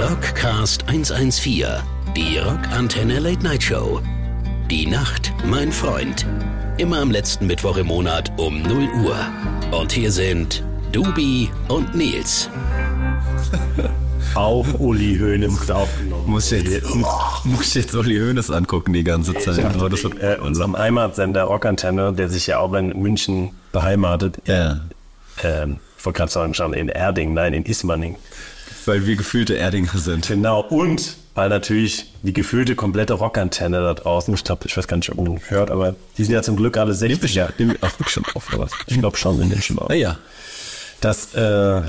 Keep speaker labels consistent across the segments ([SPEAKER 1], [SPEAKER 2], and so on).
[SPEAKER 1] Rockcast 114, die Rockantenne Late Night Show. Die Nacht, mein Freund. Immer am letzten Mittwoch im Monat um 0 Uhr. Und hier sind Dubi und Nils.
[SPEAKER 2] Auf Uli Hoeneß aufgenommen.
[SPEAKER 3] Muss jetzt, muss jetzt Uli Hoeneß angucken die ganze Zeit.
[SPEAKER 2] Aber das wird, äh, unserem Heimatsender Rockantenne, der sich ja auch in München beheimatet.
[SPEAKER 3] Ja.
[SPEAKER 2] Ähm, ich wollte gerade sagen, schon in Erding, nein, in Ismaning.
[SPEAKER 3] Weil wir gefühlte Erdinger sind.
[SPEAKER 2] Genau, und weil natürlich die gefühlte komplette Rockantenne da draußen, ich glaube, ich weiß gar nicht, ob man das hört, aber die sind ja zum Glück alle 60.
[SPEAKER 3] Ja, nehmen wir auch schon auf, oder was?
[SPEAKER 2] Ich glaube schon, in den schon
[SPEAKER 3] Ah ja.
[SPEAKER 2] Das äh,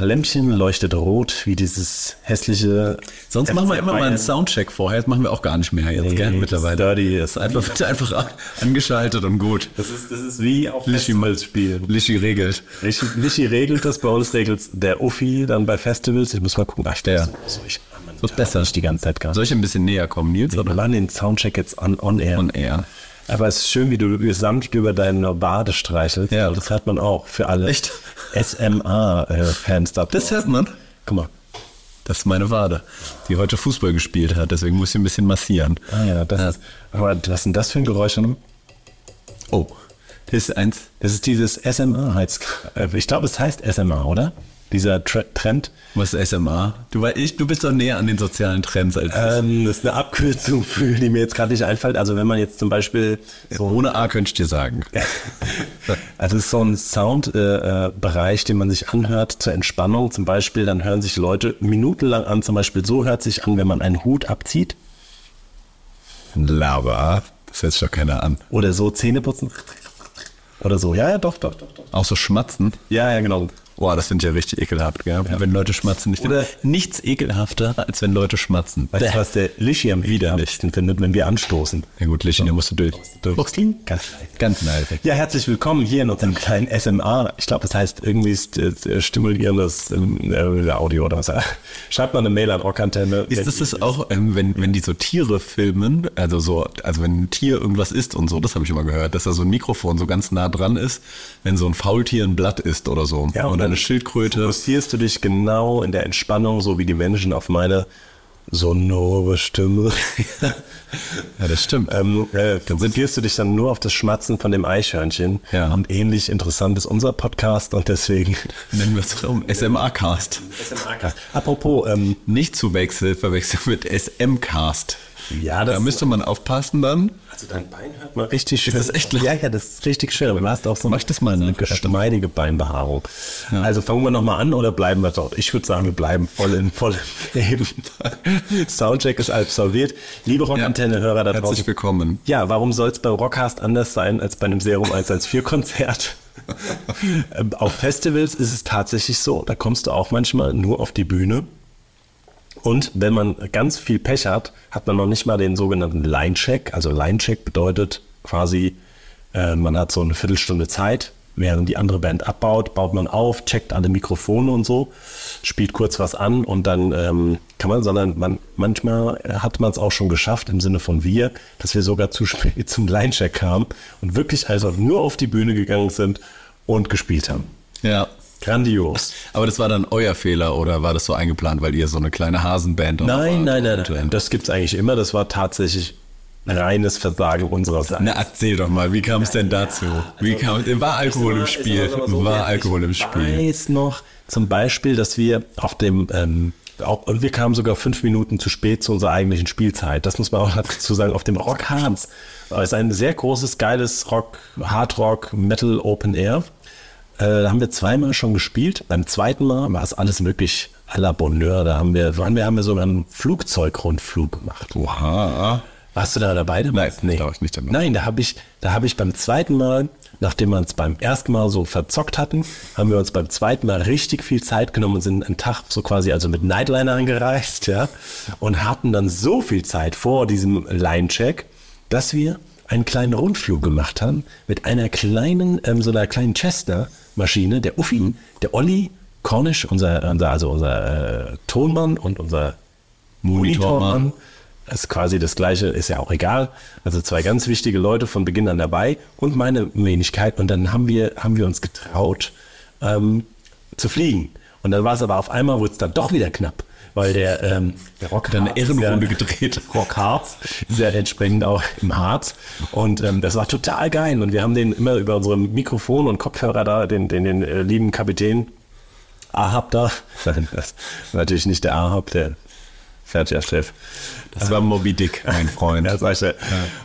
[SPEAKER 2] Lämpchen leuchtet rot, wie dieses hässliche.
[SPEAKER 3] Sonst machen wir immer mal einen
[SPEAKER 2] FC
[SPEAKER 3] Soundcheck vorher. Das machen wir auch gar nicht mehr jetzt,
[SPEAKER 2] Nee,
[SPEAKER 3] gell, mittlerweile.
[SPEAKER 2] Dirty
[SPEAKER 3] ist einfach, wird einfach an- angeschaltet und gut.
[SPEAKER 2] Das ist, das ist wie auf
[SPEAKER 3] Lischi
[SPEAKER 2] spielen.
[SPEAKER 3] Lischi regelt.
[SPEAKER 2] Lischi, Lischi regelt das, bei uns regelt der Uffi dann bei Festivals. Ich muss mal gucken. Ach, ich
[SPEAKER 3] Der.
[SPEAKER 2] so, ich, man,
[SPEAKER 3] Wird besser.
[SPEAKER 2] Nicht die ganze Zeit gar
[SPEAKER 3] Soll ich ein bisschen näher kommen, Nils?
[SPEAKER 2] Wir machen den Soundcheck jetzt on, on air.
[SPEAKER 3] On air.
[SPEAKER 2] Aber es ist schön, wie du sanft über deine Bade streichelst.
[SPEAKER 3] Ja.
[SPEAKER 2] Das hört man auch für alle
[SPEAKER 3] Echt?
[SPEAKER 2] SMA-Fans da.
[SPEAKER 3] Das hört man.
[SPEAKER 2] Guck mal.
[SPEAKER 3] Das ist meine Wade, die heute Fußball gespielt hat. Deswegen muss ich ein bisschen massieren.
[SPEAKER 2] Ah ja, das ist. Aber was ist denn das für ein Geräusch?
[SPEAKER 3] Oh, das ist eins.
[SPEAKER 2] Das ist dieses SMA. Äh, ich glaube, es heißt SMA, oder? Dieser Tre Trend.
[SPEAKER 3] Was ist SMA? Du, ich, du bist doch näher an den sozialen Trends als ich.
[SPEAKER 2] Ähm, das ist eine Abkürzung für, die mir jetzt gerade nicht einfällt. Also wenn man jetzt zum Beispiel so
[SPEAKER 3] Ohne A könnte ich dir sagen.
[SPEAKER 2] Also es ist so ein Soundbereich, äh, Bereich, den man sich anhört zur Entspannung. Zum Beispiel, dann hören sich Leute minutenlang an. Zum Beispiel so hört sich an, wenn man einen Hut abzieht
[SPEAKER 3] Lava. Das hört sich doch keiner an.
[SPEAKER 2] oder so Zähne putzen oder so. Ja, ja, doch, doch, doch, doch.
[SPEAKER 3] Auch so schmatzen.
[SPEAKER 2] Ja, ja, genau.
[SPEAKER 3] Boah, das finde ich ja richtig ekelhaft, gell? Wenn Leute schmatzen. Ich
[SPEAKER 2] Oder-
[SPEAKER 3] nichts ekelhafter, als wenn Leute schmatzen.
[SPEAKER 2] Weißt du, was der Lischi am widerlichsten findet, wenn wir anstoßen?
[SPEAKER 3] Ja gut, Lichtchen, der musst du durch. durch.
[SPEAKER 2] Ganz leicht.
[SPEAKER 3] Ganz leicht.
[SPEAKER 2] Ja, herzlich willkommen hier in unserem kleinen SMA. Ich glaube, das heißt irgendwie ist, äh, stimulierendes ähm, äh, Audio oder was. Schreibt mal eine Mail an Rockantenne.
[SPEAKER 3] Ist das das auch, ähm, wenn, wenn die so Tiere filmen, also so, also wenn ein Tier irgendwas isst und so, das habe ich immer gehört, dass da so ein Mikrofon so ganz nah dran ist, wenn so ein Faultier ein Blatt isst oder so.
[SPEAKER 2] Ja, und
[SPEAKER 3] und
[SPEAKER 2] dann
[SPEAKER 3] eine Schildkröte.
[SPEAKER 2] Fokussierst du dich genau in der Entspannung, so wie die Menschen auf meine sonore Stimme.
[SPEAKER 3] Ja, das stimmt.
[SPEAKER 2] ähm, äh, konzentrierst du dich dann nur auf das Schmatzen von dem Eichhörnchen.
[SPEAKER 3] Ja.
[SPEAKER 2] Und ähnlich interessant ist unser Podcast und deswegen.
[SPEAKER 3] Nennen wir es um SMA-Cast.
[SPEAKER 2] Apropos, ähm,
[SPEAKER 3] Nicht zu wechseln, verwechseln mit SM-Cast.
[SPEAKER 2] ja,
[SPEAKER 3] Da müsste man aufpassen dann.
[SPEAKER 2] Also dein Bein hört man richtig schön.
[SPEAKER 3] das echt?
[SPEAKER 2] Ja, ja, das ist richtig schön. Aber du hast auch so
[SPEAKER 3] Mach ich das mal
[SPEAKER 2] eine
[SPEAKER 3] nach?
[SPEAKER 2] geschmeidige Beinbehaarung. Also fangen wir nochmal an oder bleiben wir dort? Ich würde sagen, wir bleiben voll in voll im Leben. Soundcheck ist absolviert. Liebe Rockantenne-Hörer da draußen.
[SPEAKER 3] Herzlich willkommen.
[SPEAKER 2] Ja, warum soll es bei Rockcast anders sein als bei einem Serum 114-Konzert? Ähm, auf Festivals ist es tatsächlich so. Da kommst du auch manchmal nur auf die Bühne. Und wenn man ganz viel Pech hat, hat man noch nicht mal den sogenannten Line-Check. Also Line-Check bedeutet quasi, äh, man hat so eine Viertelstunde Zeit, während die andere Band abbaut, baut man auf, checkt alle Mikrofone und so, spielt kurz was an und dann ähm, kann man, sondern man, manchmal hat man es auch schon geschafft, im Sinne von wir, dass wir sogar zu spät zum Line-Check kamen und wirklich also nur auf die Bühne gegangen sind und gespielt haben.
[SPEAKER 3] Ja.
[SPEAKER 2] Grandios.
[SPEAKER 3] Aber das war dann euer Fehler oder war das so eingeplant, weil ihr so eine kleine Hasenband
[SPEAKER 2] Nein, nein, nein, nein. Das gibt's eigentlich immer. Das war tatsächlich reines Versagen unsererseits.
[SPEAKER 3] Na, erzähl doch mal, wie kam es denn dazu? Wie kam war Alkohol im Spiel? War Alkohol im
[SPEAKER 2] Ich
[SPEAKER 3] Spiel?
[SPEAKER 2] weiß noch zum Beispiel, dass wir auf dem ähm, auch, und wir kamen sogar fünf Minuten zu spät zu unserer eigentlichen Spielzeit. Das muss man auch dazu sagen, auf dem Rock Hans. Das ist ein sehr großes, geiles Rock, Hard Rock, Metal Open Air. Äh, da haben wir zweimal schon gespielt. Beim zweiten Mal war es alles möglich à la Bonheur. Da haben wir, waren wir, haben wir sogar einen Flugzeugrundflug gemacht.
[SPEAKER 3] Oha.
[SPEAKER 2] Warst du da dabei?
[SPEAKER 3] Nein, da war ich nicht dabei.
[SPEAKER 2] Nein, da habe ich, da habe ich beim zweiten Mal, nachdem wir uns beim ersten Mal so verzockt hatten, haben wir uns beim zweiten Mal richtig viel Zeit genommen und sind einen Tag so quasi also mit Nightliner angereist, ja, und hatten dann so viel Zeit vor diesem Line-Check, dass wir einen kleinen Rundflug gemacht haben mit einer kleinen, ähm, so einer kleinen Chester-Maschine, der Uffi, der Olli Cornish, unser, unser also unser äh, Tonmann und unser Monitormann. Das ist quasi das gleiche, ist ja auch egal. Also zwei ganz wichtige Leute von Beginn an dabei und meine Wenigkeit. Und dann haben wir, haben wir uns getraut, ähm, zu fliegen. Und dann war es aber auf einmal, wurde es dann doch wieder knapp. Weil der, ähm, der Rock
[SPEAKER 3] Dann eine Ehrenrunde
[SPEAKER 2] ja,
[SPEAKER 3] gedreht.
[SPEAKER 2] Rock Harz ist ja entsprechend auch im Harz. Und ähm, das war total geil. Und wir haben den immer über unsere Mikrofon und Kopfhörer da, den, den, den äh, lieben Kapitän Ahab da. Das war natürlich nicht der Ahab, der Fertiger-Chef.
[SPEAKER 3] Das war Moby Dick, mein Freund.
[SPEAKER 2] Ja, sag ich ja.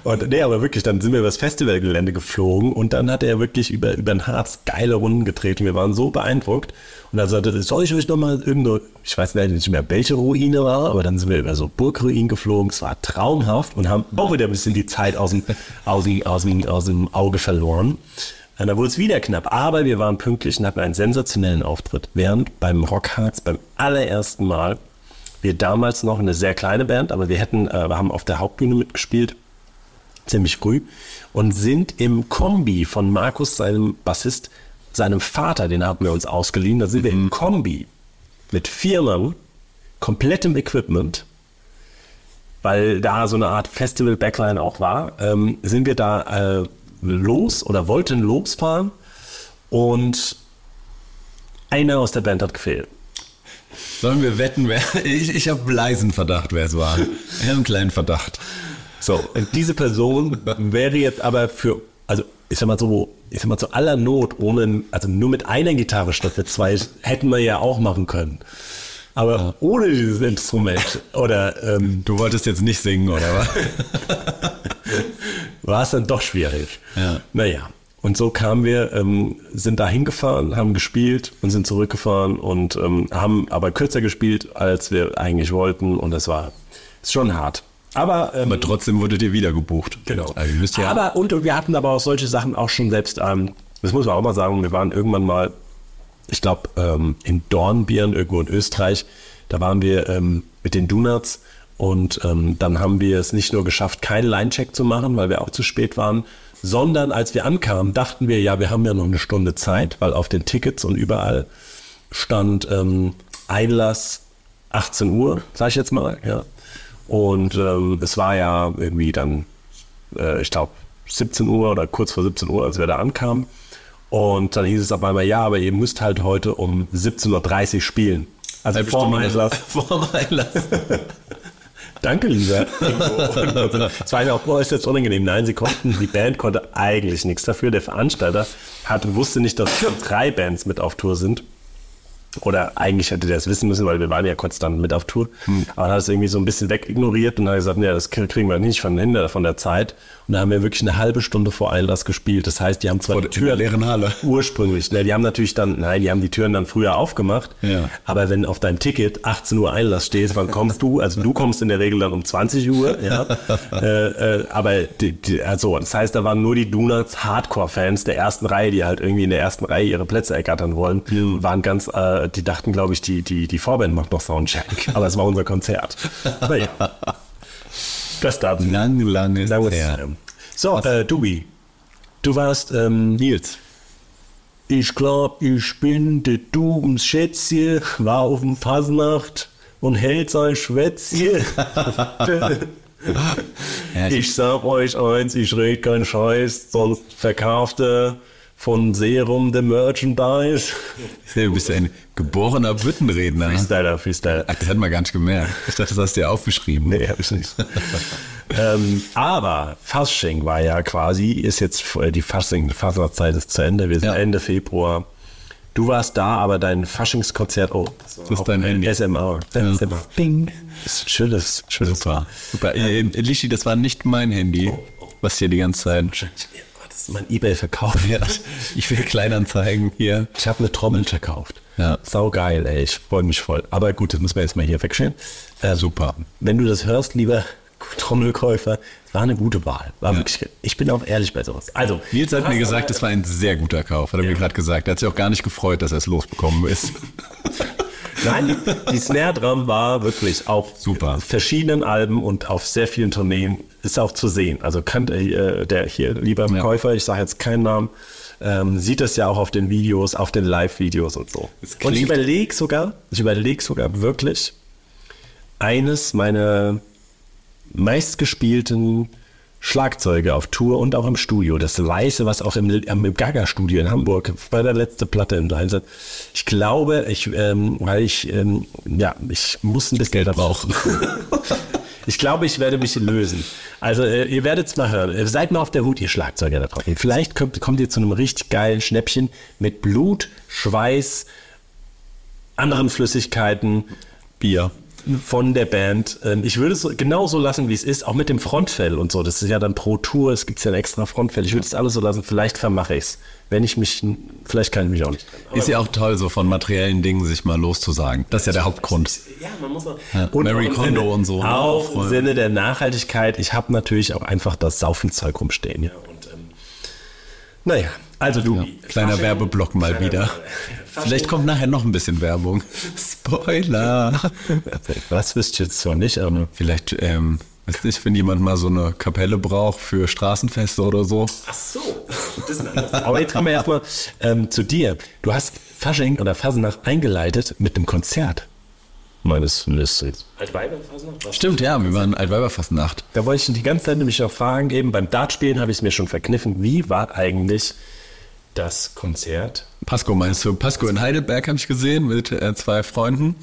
[SPEAKER 2] Und nee, aber wirklich, dann sind wir übers Festivalgelände geflogen und dann hat er wirklich über, über den Harz geile Runden getreten. Wir waren so beeindruckt. Und dann sagte er, soll ich euch nochmal irgendwo, ich weiß nicht mehr, welche Ruine war, aber dann sind wir über so Burgruinen geflogen. Es war traumhaft und haben auch wieder ein bisschen die Zeit aus dem, aus dem, aus dem, aus dem Auge verloren. Und dann wurde es wieder knapp, aber wir waren pünktlich und hatten einen sensationellen Auftritt. Während beim Rockharz beim allerersten Mal wir damals noch eine sehr kleine Band, aber wir hätten, äh, wir haben auf der Hauptbühne mitgespielt, ziemlich früh, und sind im Kombi von Markus, seinem Bassist, seinem Vater, den haben wir uns ausgeliehen, da sind wir im Kombi mit vier Mann, komplettem Equipment, weil da so eine Art Festival-Backline auch war, ähm, sind wir da äh, los oder wollten losfahren und einer aus der Band hat gefehlt.
[SPEAKER 3] Sollen wir wetten, wer. Ich, ich habe leisen Verdacht, wer es war. Ich habe einen kleinen Verdacht.
[SPEAKER 2] So, und diese Person wäre jetzt aber für, also ich sag mal so, ich sag mal zu aller Not, ohne, also nur mit einer Gitarre statt mit zwei, hätten wir ja auch machen können. Aber ohne dieses Instrument oder ähm,
[SPEAKER 3] Du wolltest jetzt nicht singen, oder was?
[SPEAKER 2] war es dann doch schwierig.
[SPEAKER 3] Ja.
[SPEAKER 2] Naja, und so kamen wir, ähm, sind da hingefahren, haben gespielt und sind zurückgefahren und ähm, haben aber kürzer gespielt, als wir eigentlich wollten und das war ist schon hart. Aber, ähm,
[SPEAKER 3] Aber trotzdem wurdet ihr wieder gebucht.
[SPEAKER 2] Genau.
[SPEAKER 3] Also ja.
[SPEAKER 2] aber und wir hatten aber auch solche Sachen auch schon selbst, ähm, das muss man auch mal sagen, wir waren irgendwann mal, ich glaube, ähm, in Dornbirn, irgendwo in Österreich, da waren wir ähm, mit den Donuts und dann haben wir es nicht nur geschafft, keinen Line-Check zu machen, weil wir auch zu spät waren, sondern als wir ankamen, dachten wir, ja, wir haben ja noch eine Stunde Zeit, weil auf den Tickets und überall stand ähm, Einlass 18 Uhr, sag ich jetzt mal, ja. Und ähm, es war ja irgendwie dann, äh, ich glaube, 17 Uhr oder kurz vor 17 Uhr, als wir da ankamen. Und dann hieß es auf einmal, ja, aber ihr müsst halt heute um 17.30 Uhr spielen. Also
[SPEAKER 3] Halbe
[SPEAKER 2] vor dem
[SPEAKER 3] Stunde
[SPEAKER 2] Einlass.
[SPEAKER 3] vor dem Einlass.
[SPEAKER 2] Danke, lieber. Es war ja auch äußerst unangenehm. Nein, sie konnten, die Band konnte eigentlich nichts dafür. Der Veranstalter hat, wusste nicht, dass drei Bands mit auf Tour sind. Oder eigentlich hätte der es wissen müssen, weil wir waren ja kurz dann mit auf Tour. Aber er hat es irgendwie so ein bisschen wegignoriert und hat gesagt, ja, das kriegen wir nicht von, hinter, von der Zeit. Und da haben wir wirklich eine halbe Stunde vor Einlass gespielt. Das heißt, die haben zwar
[SPEAKER 3] Vor
[SPEAKER 2] die
[SPEAKER 3] der leeren Halle.
[SPEAKER 2] ursprünglich, ne, die haben natürlich dann, nein, die haben die Türen dann früher aufgemacht.
[SPEAKER 3] Ja.
[SPEAKER 2] Aber wenn auf deinem Ticket 18 Uhr Einlass steht, wann kommst du? Also du kommst in der Regel dann um 20 Uhr, ja. äh, äh, aber die, die, also, das heißt, da waren nur die Donuts Hardcore-Fans der ersten Reihe, die halt irgendwie in der ersten Reihe ihre Plätze ergattern wollen, waren ganz, äh, die dachten, glaube ich, die, die, die Vorband macht noch Soundcheck. Aber es war unser Konzert. Aber ja. Das dazu.
[SPEAKER 3] Lang, lang ist
[SPEAKER 2] was,
[SPEAKER 3] her.
[SPEAKER 2] ähm, So, äh, Dubi, du warst ähm,
[SPEAKER 3] Nils.
[SPEAKER 2] ich glaub, ich bin der Dubens Schätzchen, war auf dem Fasnacht und hält sein Schwätzchen.
[SPEAKER 3] Ich,
[SPEAKER 2] ich sag euch eins, ich red keinen Scheiß, sonst verkauft er von Serum der Merchandise.
[SPEAKER 3] du bist ein geborener Büttenredner.
[SPEAKER 2] Freestyler, Freestyler.
[SPEAKER 3] Ach, das hat man gar nicht gemerkt. Ich dachte, das hast du ja aufgeschrieben.
[SPEAKER 2] Nee, hab ich nicht. ähm, aber Fasching war ja quasi, ist jetzt äh, die Fasching, Fasnachtzeit ist zu Ende. Wir sind
[SPEAKER 3] Ja.
[SPEAKER 2] Ende Februar. Du warst da, aber dein Faschingskonzert, oh, das,
[SPEAKER 3] Das ist dein
[SPEAKER 2] ein
[SPEAKER 3] Handy.
[SPEAKER 2] SMR. SMR.
[SPEAKER 3] Bing.
[SPEAKER 2] Das ist ein schönes, schönes
[SPEAKER 3] Super. Super. Äh, äh, Lishi, das war nicht mein Handy, was hier die ganze Zeit.
[SPEAKER 2] Ist mein Ebay-Verkauf.
[SPEAKER 3] Ja, ich will Kleinanzeigen hier.
[SPEAKER 2] Ich habe eine Trommel verkauft.
[SPEAKER 3] Ja.
[SPEAKER 2] Sau geil, ey. Ich freue mich voll. Aber gut, das müssen wir jetzt mal hier wegstellen. Äh,
[SPEAKER 3] Super.
[SPEAKER 2] Wenn du das hörst, lieber Trommelkäufer, war eine gute Wahl. War wirklich, ich bin auch ehrlich bei sowas. Also,
[SPEAKER 3] Nils hat mir gesagt, das war ein sehr guter Kauf. Hat er mir gerade gesagt. Er hat sich auch gar nicht gefreut, dass er es losbekommen ist.
[SPEAKER 2] Nein, die Snare Drum war wirklich auf
[SPEAKER 3] Super.
[SPEAKER 2] verschiedenen Alben und auf sehr vielen Tourneen ist auch zu sehen. Also kann äh, der hier lieber
[SPEAKER 3] Ja.
[SPEAKER 2] Käufer, ich sage jetzt keinen Namen, ähm, sieht das ja auch auf den Videos, auf den Live-Videos und so. Und ich überlege sogar, ich überlege sogar wirklich eines meiner meistgespielten Schlagzeuge auf Tour und auch im Studio. Das Weiße, was auch im, im Gaga-Studio in Hamburg bei der letzte Platte im Einsatz. Ich glaube, ich, ähm, weil ich, ähm, ja, ich muss ein bisschen
[SPEAKER 3] Geld brauchen.
[SPEAKER 2] Ich glaube, ich werde mich lösen. Also, äh, ihr werdet es mal hören. Äh, Seid mal auf der Hut, ihr Schlagzeuger da draußen. Vielleicht kommt, kommt ihr zu einem richtig geilen Schnäppchen mit Blut, Schweiß, anderen Flüssigkeiten
[SPEAKER 3] Bier.
[SPEAKER 2] Von der Band. Ähm, Ich würde es so- genau so lassen, wie es ist, auch mit dem Frontfell und so. Das ist ja dann pro Tour, es gibt ja ein extra Frontfell. Ich würde es alles so lassen. Vielleicht vermache ich es. Wenn ich mich, vielleicht kann ich mich auch nicht.
[SPEAKER 3] Ist ja auch toll, so von materiellen Dingen sich mal loszusagen. Das ist ja der Hauptgrund.
[SPEAKER 2] Ja, man muss auch.
[SPEAKER 3] Ja,
[SPEAKER 2] Und
[SPEAKER 3] Mary Kondo
[SPEAKER 2] Sinne,
[SPEAKER 3] und so, ne?
[SPEAKER 2] Auch im Sinne der Nachhaltigkeit. Ich habe natürlich auch einfach das Saufenzeug rumstehen. Ja. Und, ähm, naja, also du.
[SPEAKER 3] Kleiner
[SPEAKER 2] Fasching-
[SPEAKER 3] Werbeblock mal wieder. Vielleicht kommt nachher noch ein bisschen Werbung. Spoiler.
[SPEAKER 2] Was wüsste ich jetzt zwar nicht, aber.
[SPEAKER 3] Vielleicht, ähm, weiß nicht, wenn jemand mal so eine Kapelle braucht für Straßenfeste oder so.
[SPEAKER 2] Ach so. Das ist. Aber jetzt kommen wir erstmal ähm, zu dir. Du hast Fasching oder Fasnacht eingeleitet mit einem Konzert. Meines Wissens. Altweiberfasnacht?
[SPEAKER 3] Stimmt, ja, wir waren Altweiberfastnacht.
[SPEAKER 2] Da wollte ich die ganze Zeit nämlich auch fragen, eben beim Dartspielen habe ich es mir schon verkniffen. Wie war eigentlich das Konzert?
[SPEAKER 3] Pasco meinst du? Pasco in Heidelberg habe ich gesehen mit äh, zwei Freunden.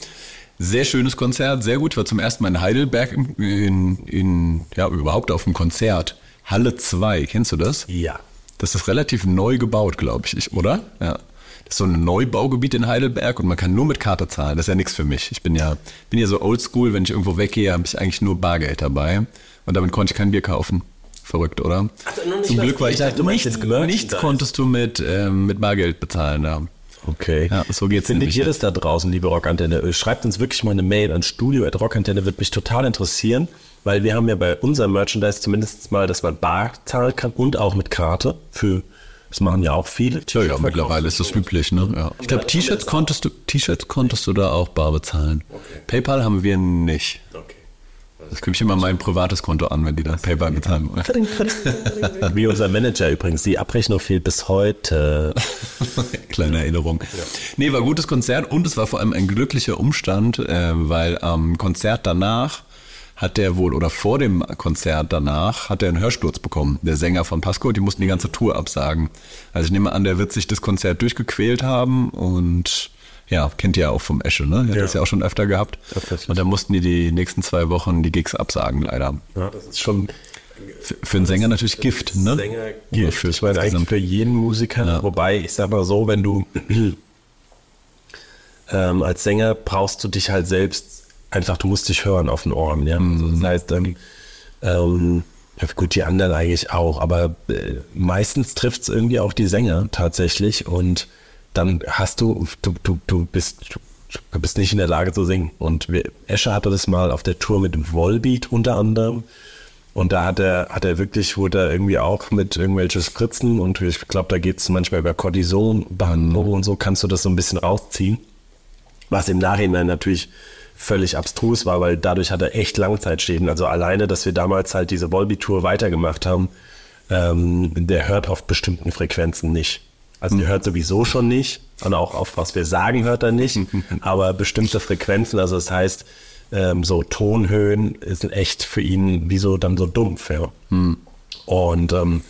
[SPEAKER 3] Sehr schönes Konzert, sehr gut. Ich war zum ersten Mal in Heidelberg in, in, ja, überhaupt auf einem Konzert. Halle 2, kennst du das?
[SPEAKER 2] Ja.
[SPEAKER 3] Das ist relativ neu gebaut, glaube ich, ich, oder? Ja. Das ist so ein Neubaugebiet in Heidelberg und man kann nur mit Karte zahlen. Das ist ja nichts für mich. Ich bin ja, bin ja so oldschool, wenn ich irgendwo weggehe, habe ich eigentlich nur Bargeld dabei. Und damit konnte ich kein Bier kaufen. Verrückt, oder?
[SPEAKER 2] Also
[SPEAKER 3] Zum Glück war ich
[SPEAKER 2] Ich dachte,
[SPEAKER 3] nichts, nichts konntest du mit, ähm, mit Bargeld bezahlen. Ja.
[SPEAKER 2] Okay.
[SPEAKER 3] Ja, so geht's
[SPEAKER 2] Findet
[SPEAKER 3] nämlich
[SPEAKER 2] ihr das da draußen, liebe Rockantenne? Schreibt uns wirklich mal eine Mail an studio.rockantenne, wird mich total interessieren, weil wir haben ja bei unserem Merchandise zumindest mal, dass man bar zahlen kann und auch mit Karte für, das machen ja auch viele.
[SPEAKER 3] Ja, ja, mittlerweile ist das üblich, ne? Ja. Ich glaube, T-Shirts konntest du, T-Shirts konntest du da auch bar bezahlen. PayPal haben wir nicht.
[SPEAKER 2] Okay.
[SPEAKER 3] Das gebe ich immer mein privates Konto an, wenn die da PayPal bezahlen wollen.
[SPEAKER 2] Wie unser Manager übrigens, die Abrechnung fehlt bis heute.
[SPEAKER 3] Kleine Erinnerung. Nee, war gutes Konzert und es war vor allem ein glücklicher Umstand, äh, weil am Konzert danach hat der wohl, oder vor dem Konzert danach, hat er einen Hörsturz bekommen, der Sänger von Pasco, die mussten die ganze Tour absagen. Also ich nehme an, der wird sich das Konzert durchgequält haben und ja, kennt ihr ja auch vom Esche, ne? Hat
[SPEAKER 2] Ja.
[SPEAKER 3] das ja auch schon öfter gehabt.
[SPEAKER 2] Tatsächlich.
[SPEAKER 3] Und da mussten die die nächsten zwei Wochen die Gigs absagen, leider.
[SPEAKER 2] Ja, das ist schon
[SPEAKER 3] Für, für einen Sänger natürlich Gift, ne?
[SPEAKER 2] Sänger
[SPEAKER 3] Oder
[SPEAKER 2] Gift.
[SPEAKER 3] für
[SPEAKER 2] Ich meine eigentlich für jeden Musiker. Wobei, ich sag mal so, wenn du ähm, als Sänger brauchst du dich halt selbst einfach, du musst dich hören auf den Ohren. Ja? Also das heißt, ähm, ähm, ja, gut, die anderen eigentlich auch, aber äh, meistens trifft es irgendwie auch die Sänger tatsächlich und dann hast du, du, du, du bist, du bist nicht in der Lage zu singen. Und wir, Escher hatte das mal auf der Tour mit dem Volbeat unter anderem. Und da hat er, hat er wirklich, wurde er irgendwie auch mit irgendwelchen Spritzen und ich glaube, da geht es manchmal über Cortison, Behandlung und so, kannst du das so ein bisschen rausziehen. Was im Nachhinein natürlich völlig abstrus war, weil dadurch hat er echt Langzeitschäden. Also alleine, dass wir damals halt diese Volbeat-Tour weitergemacht haben, ähm, der hört auf bestimmten Frequenzen nicht. Also der hört sowieso schon nicht und auch auf was wir sagen hört er nicht, aber bestimmte Frequenzen, also das heißt, ähm, so Tonhöhen sind echt für ihn wie so dann so dumpf, ja. Und ähm,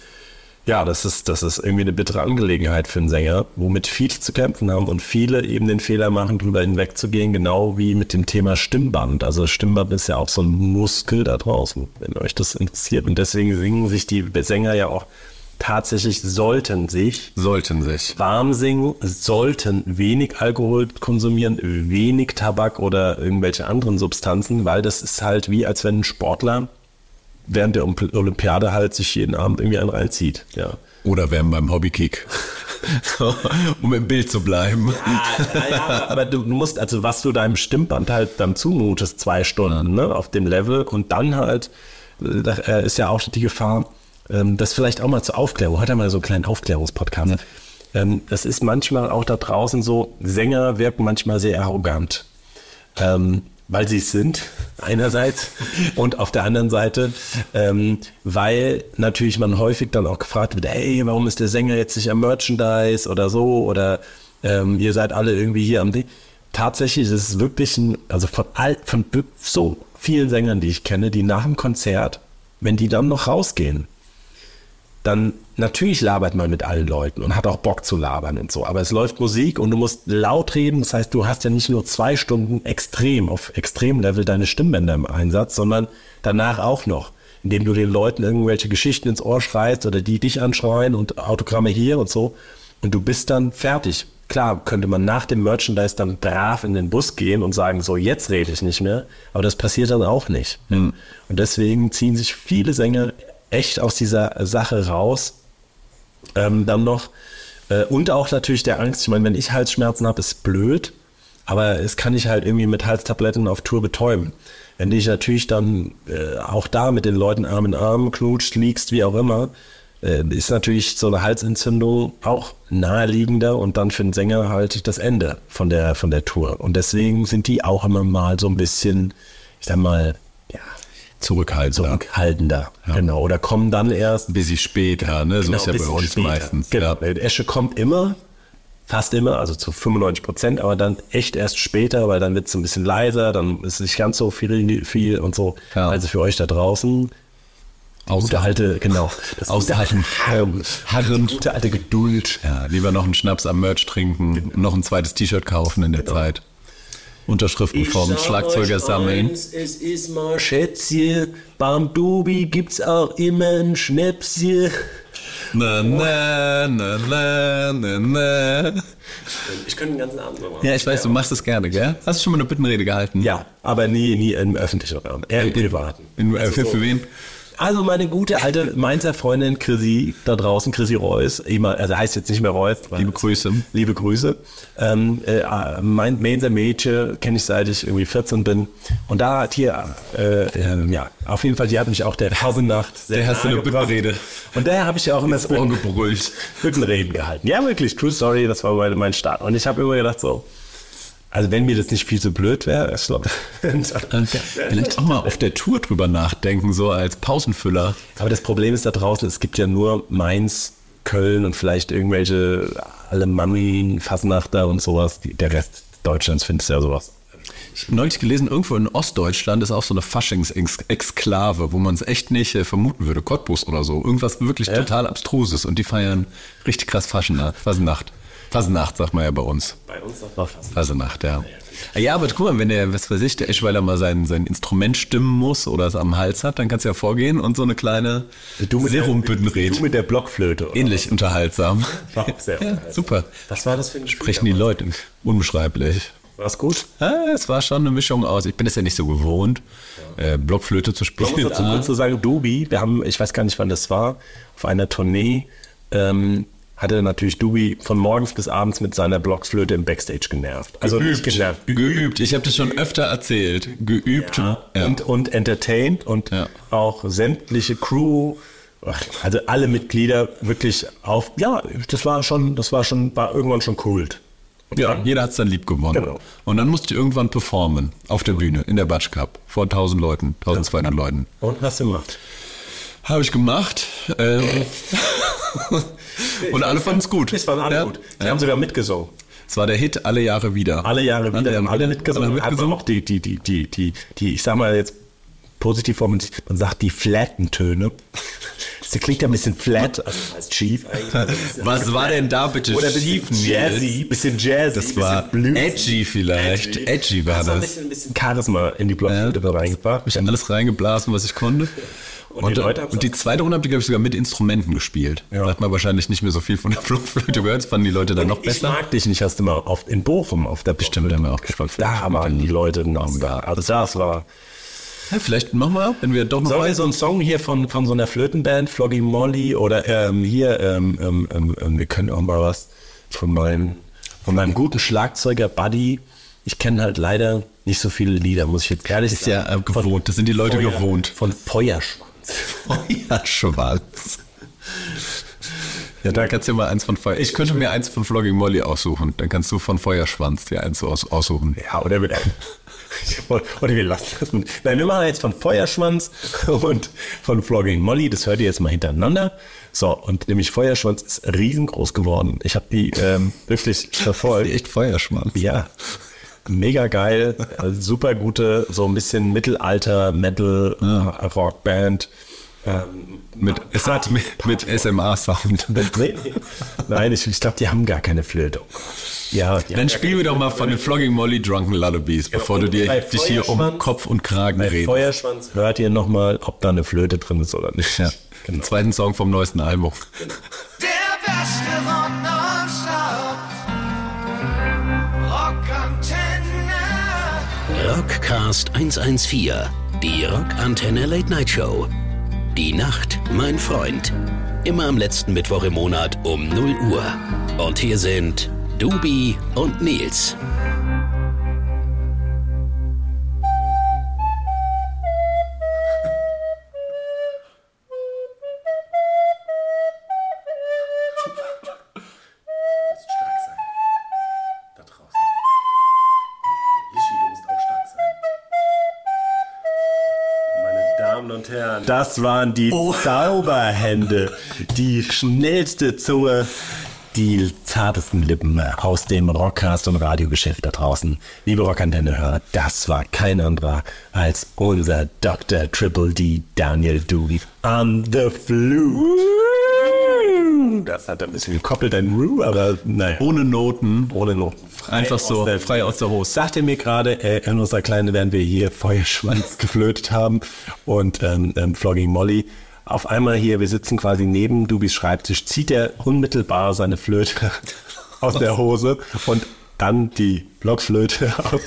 [SPEAKER 2] ja, das ist, das ist irgendwie eine bittere Angelegenheit für einen Sänger, womit viele zu kämpfen haben und viele eben den Fehler machen, drüber hinwegzugehen, genau wie mit dem Thema Stimmband. Also Stimmband ist ja auch so ein Muskel da draußen, wenn euch das interessiert. Und deswegen singen sich die Sänger ja auch tatsächlich, sollten sich
[SPEAKER 3] Sollten sich.
[SPEAKER 2] warm singen, sollten wenig Alkohol konsumieren, wenig Tabak oder irgendwelche anderen Substanzen, weil das ist halt wie, als wenn ein Sportler während der Olymp- Olympiade halt sich jeden Abend irgendwie einen reinzieht. Ja.
[SPEAKER 3] Oder wären beim Hobbykick. um im Bild zu bleiben.
[SPEAKER 2] Ja, ja, aber du musst, also was du deinem Stimmband halt dann zumutest, zwei Stunden ne, auf dem Level und dann halt, äh, da äh, ist ja auch die Gefahr, ähm, das vielleicht auch mal zur Aufklärung, heute mal so einen kleinen Aufklärungspodcast. Ähm, das ist manchmal auch da draußen so, Sänger wirken manchmal sehr arrogant. Ähm, weil sie es sind, einerseits, und auf der anderen Seite, ähm, weil natürlich man häufig dann auch gefragt wird, hey, warum ist der Sänger jetzt nicht am Merchandise oder so, oder ähm, ihr seid alle irgendwie hier am Ding. Tatsächlich ist es wirklich ein, also von all, von so vielen Sängern, die ich kenne, die nach dem Konzert wenn die dann noch rausgehen, dann natürlich labert man mit allen Leuten und hat auch Bock zu labern und so. Aber es läuft Musik und du musst laut reden. Das heißt, du hast ja nicht nur zwei Stunden extrem, auf Extremlevel deine Stimmbänder im Einsatz, sondern danach auch noch, indem du den Leuten irgendwelche Geschichten ins Ohr schreist oder die dich anschreien und Autogramme hier und so. Und du bist dann fertig. Klar, könnte man nach dem Merchandise dann brav in den Bus gehen und sagen, so, jetzt rede ich nicht mehr. Aber das passiert dann auch nicht. Und deswegen ziehen sich viele Sänger echt aus dieser Sache raus. Ähm, dann noch, äh, und auch natürlich der Angst, ich meine, wenn ich Halsschmerzen habe, ist blöd, aber es kann ich halt irgendwie mit Halstabletten auf Tour betäuben. Wenn dich natürlich dann äh, auch da mit den Leuten Arm in Arm knutscht, liegst, wie auch immer, äh, ist natürlich so eine Halsentzündung auch naheliegender und dann für den Sänger halt das Ende von der, von der Tour. Und deswegen sind die auch immer mal so ein bisschen, ich sag mal, ja,
[SPEAKER 3] Zurückhaltender.
[SPEAKER 2] zurückhaltender. Genau. Oder kommen dann erst
[SPEAKER 3] Ein bisschen später, ne? So
[SPEAKER 2] Genau,
[SPEAKER 3] ist ja bei uns
[SPEAKER 2] später.
[SPEAKER 3] meistens.
[SPEAKER 2] Genau.
[SPEAKER 3] Ja.
[SPEAKER 2] Esche kommt immer, fast immer, also zu 95 Prozent, aber dann echt erst später, weil dann wird es ein bisschen leiser, dann ist es nicht ganz so viel, viel und so.
[SPEAKER 3] Ja.
[SPEAKER 2] Also für euch da draußen, gute
[SPEAKER 3] Außer,
[SPEAKER 2] alte, genau, das
[SPEAKER 3] Aushalten.
[SPEAKER 2] Harren,
[SPEAKER 3] Harren.
[SPEAKER 2] gute alte Geduld.
[SPEAKER 3] ja, lieber noch einen Schnaps am Merch trinken, noch ein zweites T-Shirt kaufen in der Zeit. Unterschriften vom Schlagzeuger sammeln.
[SPEAKER 2] es ist mal Schätzchen, beim Dubi gibt's auch immer ein Schnäpschen.
[SPEAKER 3] Na, na, na, na, na, na.
[SPEAKER 2] Ich könnte den ganzen Abend noch machen.
[SPEAKER 3] Ja, ich weiß, du machst das gerne, gell? Hast du schon mal eine Bittenrede gehalten?
[SPEAKER 2] Ja, aber nie, nie im öffentlichen Raum, eher im privaten.
[SPEAKER 3] In, äh, für, für wen?
[SPEAKER 2] Also meine gute alte Mainzer Freundin Chrissy da draußen, Chrissy Reus, immer, also heißt jetzt nicht mehr Reus.
[SPEAKER 3] Liebe Grüße.
[SPEAKER 2] Liebe Grüße. Ähm, äh, mein Mainzer Mädchen kenne ich seit ich irgendwie 14 bin. Und da hat hier, äh, äh, ja, auf jeden Fall, die hat mich auch der Phasenacht sehr
[SPEAKER 3] Der hast du eine. Bittenrede.
[SPEAKER 2] Und daher habe ich ja auch immer
[SPEAKER 3] gebrüllt.
[SPEAKER 2] Büttenreden gehalten. Ja, wirklich, True Story, das war mein Start. Und ich habe immer gedacht so, also wenn mir das nicht viel zu blöd wäre, ich glaube,
[SPEAKER 3] Vielleicht auch mal auf der Tour drüber nachdenken, so als Pausenfüller.
[SPEAKER 2] Aber das Problem ist da draußen, es gibt ja nur Mainz, Köln und vielleicht irgendwelche Alemanni, Fasnachter und sowas. Der Rest Deutschlands findest du ja sowas.
[SPEAKER 3] Ich habe neulich gelesen, irgendwo in Ostdeutschland ist auch so eine Faschings-Exklave, wo man es echt nicht äh, vermuten würde. Cottbus oder so. Irgendwas wirklich total Abstruses. Und die feiern richtig krass Faschena- Fasenacht, sagt man ja bei uns.
[SPEAKER 2] Bei uns noch fast.
[SPEAKER 3] Fasenacht, ja. Ja, aber guck mal, wenn der, was weiß ich, der Eschweiler mal sein, sein Instrument stimmen muss oder es am Hals hat, dann kannst du ja vorgehen und so eine kleine Serumbüttenrede.
[SPEAKER 2] Du mit der Blockflöte. oder?
[SPEAKER 3] Ähnlich unterhaltsam.
[SPEAKER 2] War auch sehr
[SPEAKER 3] Ja,
[SPEAKER 2] unterhaltsam.
[SPEAKER 3] super.
[SPEAKER 2] Was war das für ein Spiel
[SPEAKER 3] Sprechen die? Leute. Unbeschreiblich.
[SPEAKER 2] War's gut?
[SPEAKER 3] Ja, es war schon eine Mischung aus. Ich bin es ja nicht so gewohnt, äh, Blockflöte zu
[SPEAKER 2] Man
[SPEAKER 3] spielen.
[SPEAKER 2] muss dazu
[SPEAKER 3] Ah.
[SPEAKER 2] sagen, Dubi, wir haben, ich weiß gar nicht, wann das war, auf einer Tournee, ähm, hatte natürlich Dubi von morgens bis abends mit seiner Blockflöte im Backstage genervt. Also nicht genervt.
[SPEAKER 3] Geübt. Ich habe das schon öfter erzählt. Geübt. Ja.
[SPEAKER 2] Und, und entertained und
[SPEAKER 3] Ja.
[SPEAKER 2] auch sämtliche Crew, also alle Mitglieder wirklich auf, ja, das war schon, das war schon, war irgendwann schon Kult. Und
[SPEAKER 3] Ja,
[SPEAKER 2] dann-
[SPEAKER 3] jeder hat es dann lieb gewonnen.
[SPEAKER 2] Genau.
[SPEAKER 3] Und dann musste ich irgendwann performen auf der Bühne in der Batsch Cup vor 1000 Leuten, 1200 Leuten.
[SPEAKER 2] Und was du gemacht?
[SPEAKER 3] Habe ich gemacht. Und alle fanden es gut.
[SPEAKER 2] Das war alle
[SPEAKER 3] Ja.
[SPEAKER 2] gut. Die haben sogar mitgesungen.
[SPEAKER 3] Es war der Hit alle Jahre wieder.
[SPEAKER 2] Alle Jahre wieder,
[SPEAKER 3] Alle
[SPEAKER 2] haben alle mitgesungen.
[SPEAKER 3] Alle mitgesungen.
[SPEAKER 2] auch die, die, die, die, die, die, ich sag mal jetzt positiv formuliert, man sagt die flatten Töne. Das klingt ja ein bisschen flat, also das heißt chief
[SPEAKER 3] Was war denn da bitte
[SPEAKER 2] Oder ein
[SPEAKER 3] schief,
[SPEAKER 2] bisschen jazzy, bisschen jazzy,
[SPEAKER 3] Das war edgy vielleicht. Edgy, war
[SPEAKER 2] Hast auch ein
[SPEAKER 3] das.
[SPEAKER 2] bisschen, ein bisschen Charisma in die Blockflöte ja. reingebracht.
[SPEAKER 3] Ich habe alles reingeblasen, was ich konnte. Und,
[SPEAKER 2] die Leute haben's
[SPEAKER 3] und die zweite Runde habt ihr, glaube ich, sogar mit Instrumenten gespielt.
[SPEAKER 2] Ja.
[SPEAKER 3] Da hat man wahrscheinlich nicht mehr so viel von der Blockflöte gehört. Das fanden die Leute dann noch
[SPEAKER 2] Ich
[SPEAKER 3] besser.
[SPEAKER 2] mag dich nicht, hast du mal auf, in Bochum auf der
[SPEAKER 3] Stimmt, da haben wir auch gespielt.
[SPEAKER 2] Da waren die Leute noch da. Also das war...
[SPEAKER 3] Ja, vielleicht machen wir, wenn wir doch noch
[SPEAKER 2] Sollen wir so einen Song hier von, von so einer Flötenband, Floggy Molly oder ähm, hier, ähm, ähm, ähm, ähm, wir können auch mal was von meinem, von meinem guten Schlagzeuger Buddy. Ich kenne halt leider nicht so viele Lieder, muss ich jetzt ehrlich
[SPEAKER 3] ist
[SPEAKER 2] sagen.
[SPEAKER 3] ja äh, gewohnt. Das sind die Leute
[SPEAKER 2] Feuer-
[SPEAKER 3] gewohnt.
[SPEAKER 2] Von Feuerschwanz.
[SPEAKER 3] Feuer schwarz. Ja, da kannst du dir mal eins von Feuer. Ich könnte mir eins von Flogging Molly aussuchen. Dann kannst du von Feuerschwanz dir eins aus, aussuchen.
[SPEAKER 2] Ja, oder wir, oder wir lassen das mit. Nein, wir machen jetzt von Feuerschwanz und von Flogging Molly. Das hört ihr jetzt mal hintereinander. So, und nämlich Feuerschwanz ist riesengroß geworden. Ich habe die ähm, wirklich verfolgt.
[SPEAKER 3] Echt Feuerschwanz.
[SPEAKER 2] Ja, mega geil, super gute, so ein bisschen Mittelalter Metal Rockband. Ähm,
[SPEAKER 3] Mit, S- mit, mit SMA-Sound.
[SPEAKER 2] Nein, ich, ich glaube, die haben gar keine Flöte. Ja,
[SPEAKER 3] Dann spielen wir doch mal von den Flogging Molly Drunken Lullabies, bevor du dir, dich hier um Kopf und Kragen
[SPEAKER 2] Bei
[SPEAKER 3] redest.
[SPEAKER 2] Feuerschwanz hört ihr nochmal, ob da eine Flöte drin ist oder nicht.
[SPEAKER 3] Ja. Den zweiten Song vom neuesten Album.
[SPEAKER 4] Der beste Rock. Rockantenne.
[SPEAKER 1] Rockcast 114, die Rockantenne Late Night Show. Die Nacht, mein Freund. Immer am letzten Mittwoch im Monat um 0 Uhr. Und hier sind Dubi und Nils.
[SPEAKER 2] Das waren die Zauberhände. Die schnellste Zunge, die zartesten Lippen aus dem Rockcast und Radiogeschäft da draußen. Liebe Rockantenne-Hörer, das war kein anderer als unser Dr. Triple D Daniel Dooley on the flute. Das hat ein bisschen gekoppelt, ein Roo, aber naja.
[SPEAKER 3] Ohne Noten.
[SPEAKER 2] Ohne Noten.
[SPEAKER 3] Einfach so,
[SPEAKER 2] der-
[SPEAKER 3] frei aus der Hose.
[SPEAKER 2] Sagte mir gerade, äh, in unserer Kleine werden wir hier Feuerschwanz geflötet haben und ähm, ähm, Flogging Molly. Auf einmal hier, wir sitzen quasi neben Dubis Schreibtisch, zieht er unmittelbar seine Flöte aus der Hose und dann die Blockflöte aus.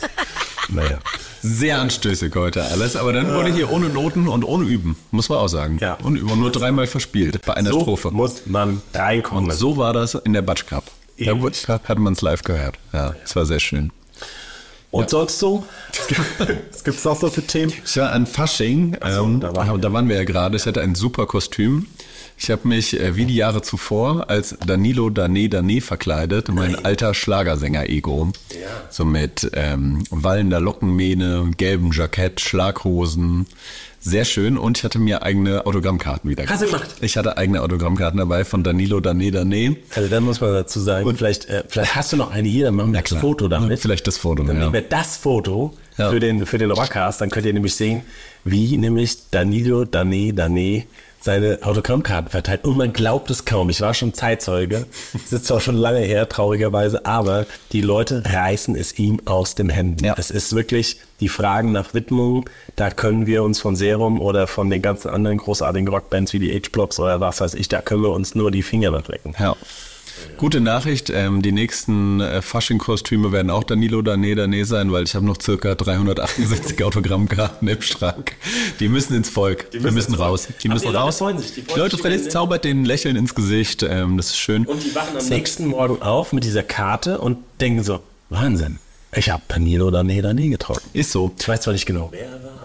[SPEAKER 2] Naja.
[SPEAKER 3] Sehr anstößig heute alles, aber dann wurde hier ohne Noten und ohne Üben, muss man auch sagen.
[SPEAKER 2] Ja.
[SPEAKER 3] Und nur dreimal verspielt bei einer
[SPEAKER 2] So
[SPEAKER 3] Strophe.
[SPEAKER 2] muss man reinkommen.
[SPEAKER 3] So war das in der Batsch Cup. Da wurde- hat man es live gehört. Ja, es war sehr schön.
[SPEAKER 2] Und sonst so? Was gibt's noch so für Themen?
[SPEAKER 3] Ich war an Fasching, ähm,
[SPEAKER 2] da
[SPEAKER 3] da,
[SPEAKER 2] waren wir.
[SPEAKER 3] waren wir ja gerade. Ich hatte ein super Kostüm. Ich habe mich äh, wie die Jahre zuvor als Danilo Dane Dane verkleidet, mein alter Schlagersänger-Ego. So mit ähm, wallender Lockenmähne, gelbem Jackett, Schlaghosen. Sehr schön. Und ich hatte mir eigene Autogrammkarten wieder
[SPEAKER 2] Hast du gemacht?
[SPEAKER 3] Ich hatte eigene Autogrammkarten dabei von Danilo Dane Dane.
[SPEAKER 2] Also dann muss man dazu sagen, vielleicht, äh, vielleicht hast du noch eine hier, dann machen wir das Foto damit.
[SPEAKER 3] Vielleicht das Foto,
[SPEAKER 2] Dann
[SPEAKER 3] ja.
[SPEAKER 2] nehmen wir das Foto
[SPEAKER 3] Ja.
[SPEAKER 2] für, den, für den Rockcast. Dann könnt ihr nämlich sehen, wie nämlich Danilo Dane Dane seine Autogrammkarten verteilt. Und man glaubt es kaum. Ich war schon Zeitzeuge. Das ist zwar schon lange her, traurigerweise, aber die Leute reißen es ihm aus den Händen.
[SPEAKER 3] Ja.
[SPEAKER 2] Es ist wirklich die Fragen nach Widmung. Da können wir uns von Serum oder von den ganzen anderen großartigen Rockbands wie die H-Blocks oder was weiß ich, da können wir uns nur die Finger weglecken.
[SPEAKER 3] Ja. Gute Nachricht, ähm, die nächsten äh, Fasching-Kostüme werden auch Danilo Dane Dane sein, weil ich habe noch circa 368 Autogrammkarten im Schrank. Die müssen ins Volk, die
[SPEAKER 2] müssen
[SPEAKER 3] müssen
[SPEAKER 2] ins Volk.
[SPEAKER 3] raus. Die müssen
[SPEAKER 2] die Leute
[SPEAKER 3] raus.
[SPEAKER 2] freuen sich, die
[SPEAKER 3] Die Leute
[SPEAKER 2] den-
[SPEAKER 3] zaubert den Lächeln ins Gesicht, ähm, das ist schön.
[SPEAKER 2] Und die wachen am nächsten Morgen auf mit dieser Karte und denken so, Wahnsinn, ich habe Danilo Dane Dane getroffen.
[SPEAKER 3] Ist so.
[SPEAKER 2] Ich weiß zwar nicht genau, wer er war,